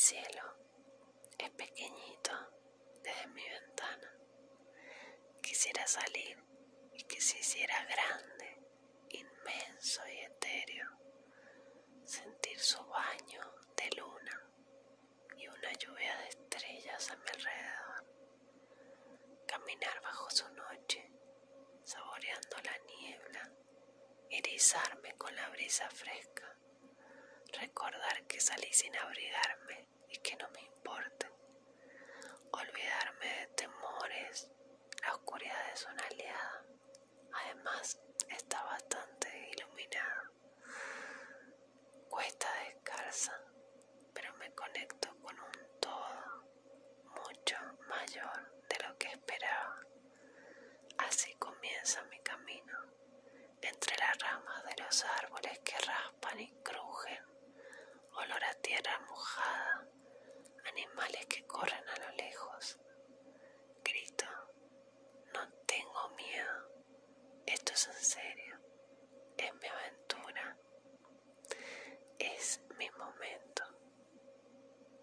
cielo es pequeñito desde mi ventana. Quisiera salir y que se hiciera grande, inmenso y etéreo. Sentir su baño de luna y una lluvia de estrellas a mi alrededor. Caminar bajo su noche, saboreando la niebla, erizarme con la brisa fresca, recordar que salí sin abrigarme y que no me importa, olvidarme de temores, la oscuridad es una aliada, además está bastante iluminada. Cuesta descalza, pero me conecto con un todo mucho mayor de lo que esperaba. Así comienza mi camino, entre las ramas de los árboles que raspan y crujen, olor a tierra mojada, animales que corren a lo lejos. Grito, no